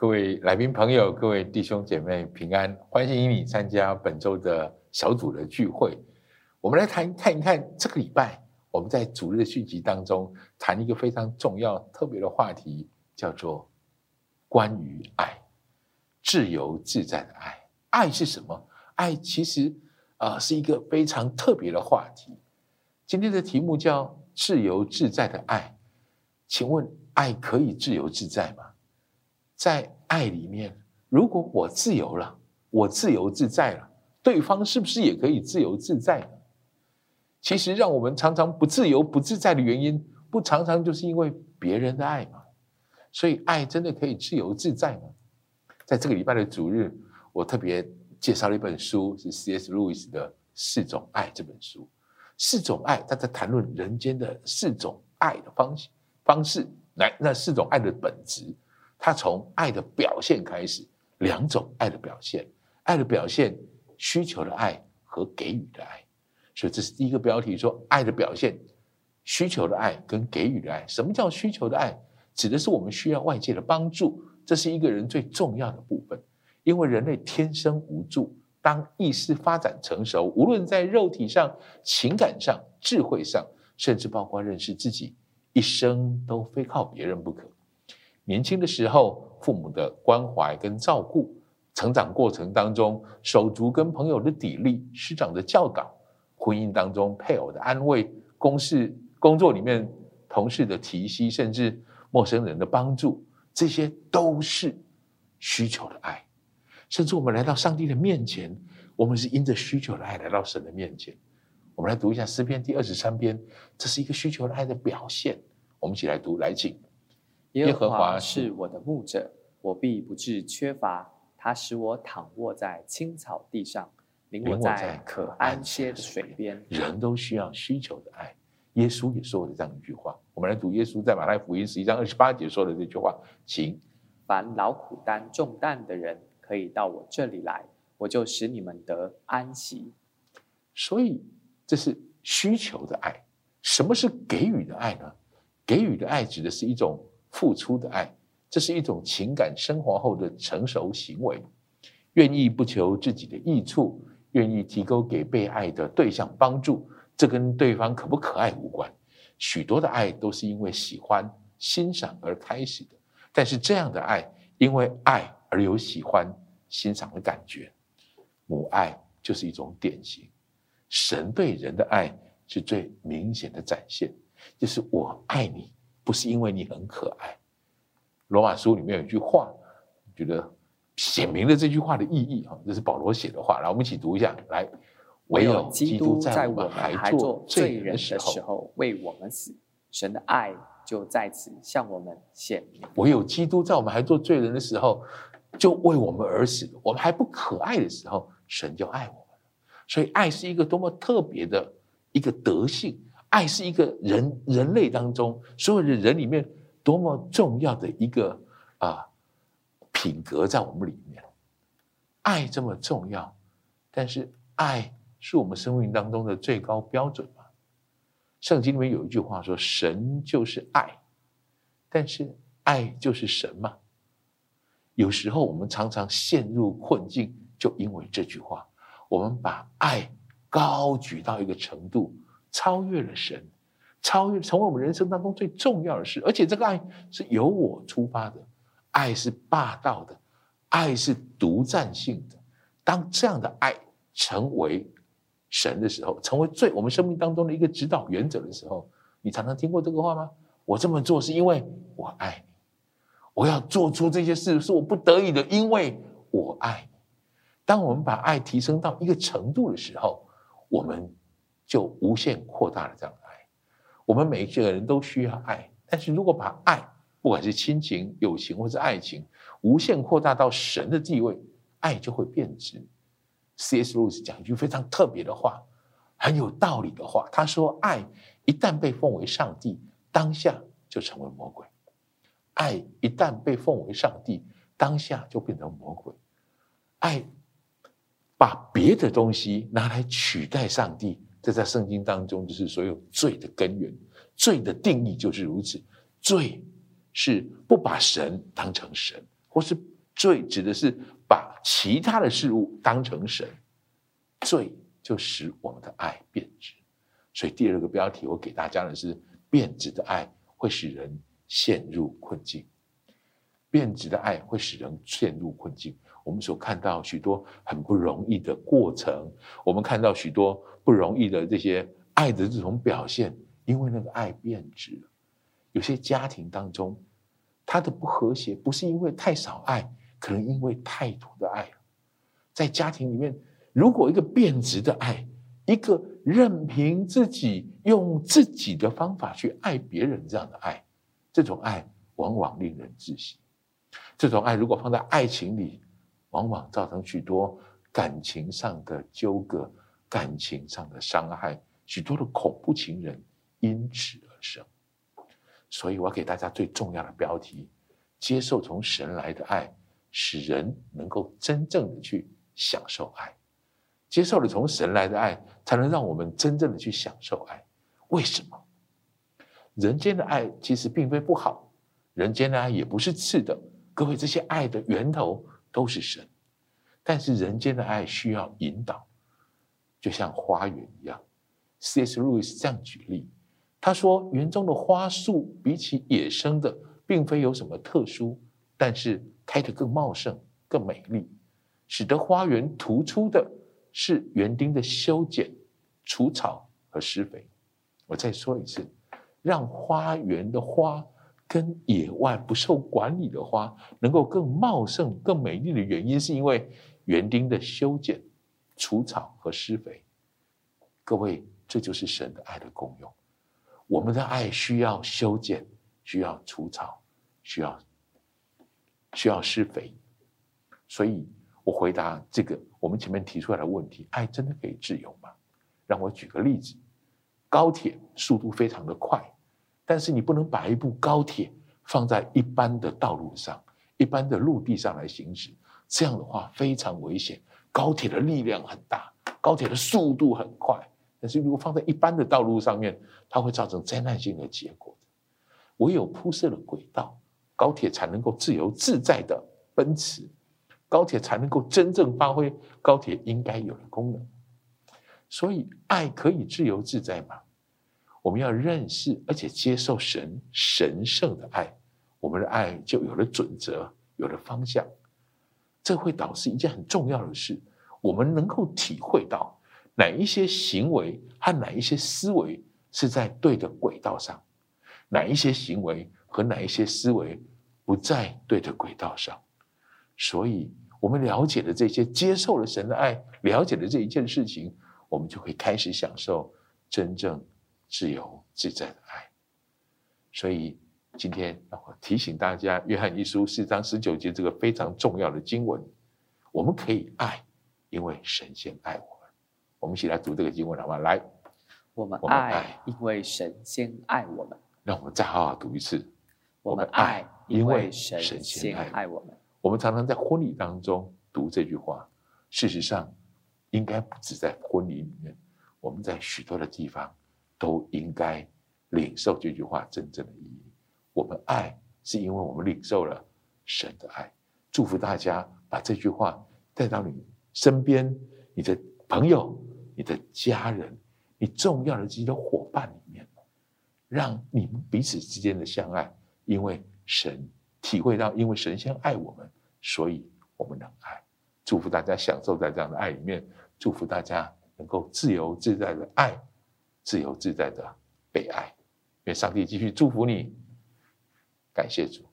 各位来宾朋友，各位弟兄姐妹平安，欢迎你参加本周的小组的聚会。我们来谈看一看这个礼拜我们在主日的续集当中谈一个非常重要、特别的话题，叫做关于爱，自由自在的爱。爱是什么？爱其实啊是一个非常特别的话题。今天的题目叫“自由自在的爱”。请问，爱可以自由自在吗？在爱里面，如果我自由了，我自由自在了，对方是不是也可以自由自在呢？其实，让我们常常不自由、不自在的原因，不常常就是因为别人的爱嘛？所以，爱真的可以自由自在吗？在这个礼拜的主日，我特别介绍了一本书，是 C.S. 路易斯的《四种爱》这本书。四种爱，他在谈论人间的四种爱的方式方式，来那四种爱的本质。他从爱的表现开始，两种爱的表现，爱的表现，需求的爱和给予的爱，所以这是第一个标题，说爱的表现，需求的爱跟给予的爱。什么叫需求的爱？指的是我们需要外界的帮助，这是一个人最重要的部分，因为人类天生无助，当意识发展成熟，无论在肉体上、情感上、智慧上，甚至包括认识自己，一生都非靠别人不可。年轻的时候，父母的关怀跟照顾；成长过程当中，手足跟朋友的砥砺、师长的教导；婚姻当中，配偶的安慰；公事工作里面，同事的提携，甚至陌生人的帮助，这些都是需求的爱。甚至我们来到上帝的面前，我们是因着需求的爱来到神的面前。我们来读一下诗篇第二十三篇，这是一个需求的爱的表现。我们一起来读，来请。耶和华是我的牧者，我必不致缺乏。他使我躺卧在青草地上，领我在可安歇的水边。人都需要需求的爱。耶稣也说了这样一句话。我们来读耶稣在马太福音十一章二十八节说的这句话：请凡劳苦担重担的人，可以到我这里来，我就使你们得安息。所以这是需求的爱。什么是给予的爱呢？给予的爱指的是一种。付出的爱，这是一种情感升华后的成熟行为。愿意不求自己的益处，愿意提供给被爱的对象帮助，这跟对方可不可爱无关。许多的爱都是因为喜欢、欣赏而开始的，但是这样的爱，因为爱而有喜欢、欣赏的感觉。母爱就是一种典型。神对人的爱是最明显的展现，就是我爱你。不是因为你很可爱，罗马书里面有一句话，觉得显明了这句话的意义哈，这是保罗写的话，来我们一起读一下，来，唯有基督在我们还做罪人的时候为我们死，神的爱就在此向我们显明。唯有基督在我们还做罪人的时候，就为我们而死，我们还不可爱的时候，神就爱我们所以爱是一个多么特别的一个德性。爱是一个人人类当中所有的人里面多么重要的一个啊品格在我们里面，爱这么重要，但是爱是我们生命当中的最高标准吗？圣经里面有一句话说：“神就是爱”，但是爱就是神嘛？有时候我们常常陷入困境，就因为这句话，我们把爱高举到一个程度。超越了神，超越成为我们人生当中最重要的事，而且这个爱是由我出发的，爱是霸道的，爱是独占性的。当这样的爱成为神的时候，成为最我们生命当中的一个指导原则的时候，你常常听过这个话吗？我这么做是因为我爱你，我要做出这些事是我不得已的，因为我爱你。当我们把爱提升到一个程度的时候，我们。就无限扩大了这样的爱。我们每一个人都需要爱，但是如果把爱，不管是亲情、友情或是爱情，无限扩大到神的地位，爱就会变质。C.S. 路易斯讲一句非常特别的话，很有道理的话。他说：“爱一旦被奉为上帝，当下就成为魔鬼；爱一旦被奉为上帝，当下就变成魔鬼。爱把别的东西拿来取代上帝。”这在圣经当中就是所有罪的根源，罪的定义就是如此。罪是不把神当成神，或是罪指的是把其他的事物当成神，罪就使我们的爱变质。所以第二个标题我给大家的是：变质的爱会使人陷入困境。变质的爱会使人陷入困境。我们所看到许多很不容易的过程，我们看到许多不容易的这些爱的这种表现，因为那个爱变质了。有些家庭当中，他的不和谐不是因为太少爱，可能因为太多的爱在家庭里面，如果一个变质的爱，一个任凭自己用自己的方法去爱别人这样的爱，这种爱往往令人窒息。这种爱如果放在爱情里，往往造成许多感情上的纠葛、感情上的伤害，许多的恐怖情人因此而生。所以我要给大家最重要的标题：接受从神来的爱，使人能够真正的去享受爱。接受了从神来的爱，才能让我们真正的去享受爱。为什么？人间的爱其实并非不好，人间的爱也不是次的。各位，这些爱的源头都是神，但是人间的爱需要引导，就像花园一样。C.S. 路易斯这样举例，他说：“园中的花树比起野生的，并非有什么特殊，但是开得更茂盛、更美丽，使得花园突出的是园丁的修剪、除草和施肥。”我再说一次，让花园的花。跟野外不受管理的花能够更茂盛、更美丽的原因，是因为园丁的修剪、除草和施肥。各位，这就是神的爱的功用。我们的爱需要修剪，需要除草，需要需要施肥。所以我回答这个我们前面提出来的问题：爱真的可以自由吗？让我举个例子：高铁速度非常的快。但是你不能把一部高铁放在一般的道路上、一般的陆地上来行驶，这样的话非常危险。高铁的力量很大，高铁的速度很快，但是如果放在一般的道路上面，它会造成灾难性的结果。唯有铺设了轨道，高铁才能够自由自在的奔驰，高铁才能够真正发挥高铁应该有的功能。所以，爱可以自由自在吗？我们要认识而且接受神神圣的爱，我们的爱就有了准则，有了方向。这会导致一件很重要的事：我们能够体会到哪一些行为和哪一些思维是在对的轨道上，哪一些行为和哪一些思维不在对的轨道上。所以，我们了解了这些，接受了神的爱，了解了这一件事情，我们就会开始享受真正。自由自在的爱，所以今天让我提醒大家，《约翰一书》四章十九节这个非常重要的经文，我们可以爱，因为神先爱我们。我们一起来读这个经文好吗？来，我们爱，因为神先爱我们。让我们再好好读一次。我们爱，因为神先爱我们。我们常常在婚礼当中读这句话，事实上应该不止在婚礼里面，我们在许多的地方。都应该领受这句话真正的意义。我们爱，是因为我们领受了神的爱。祝福大家把这句话带到你身边、你的朋友、你的家人、你重要的这些伙伴里面，让你们彼此之间的相爱。因为神体会到，因为神先爱我们，所以我们能爱。祝福大家享受在这样的爱里面。祝福大家能够自由自在的爱。自由自在的被爱，愿上帝继续祝福你，感谢主。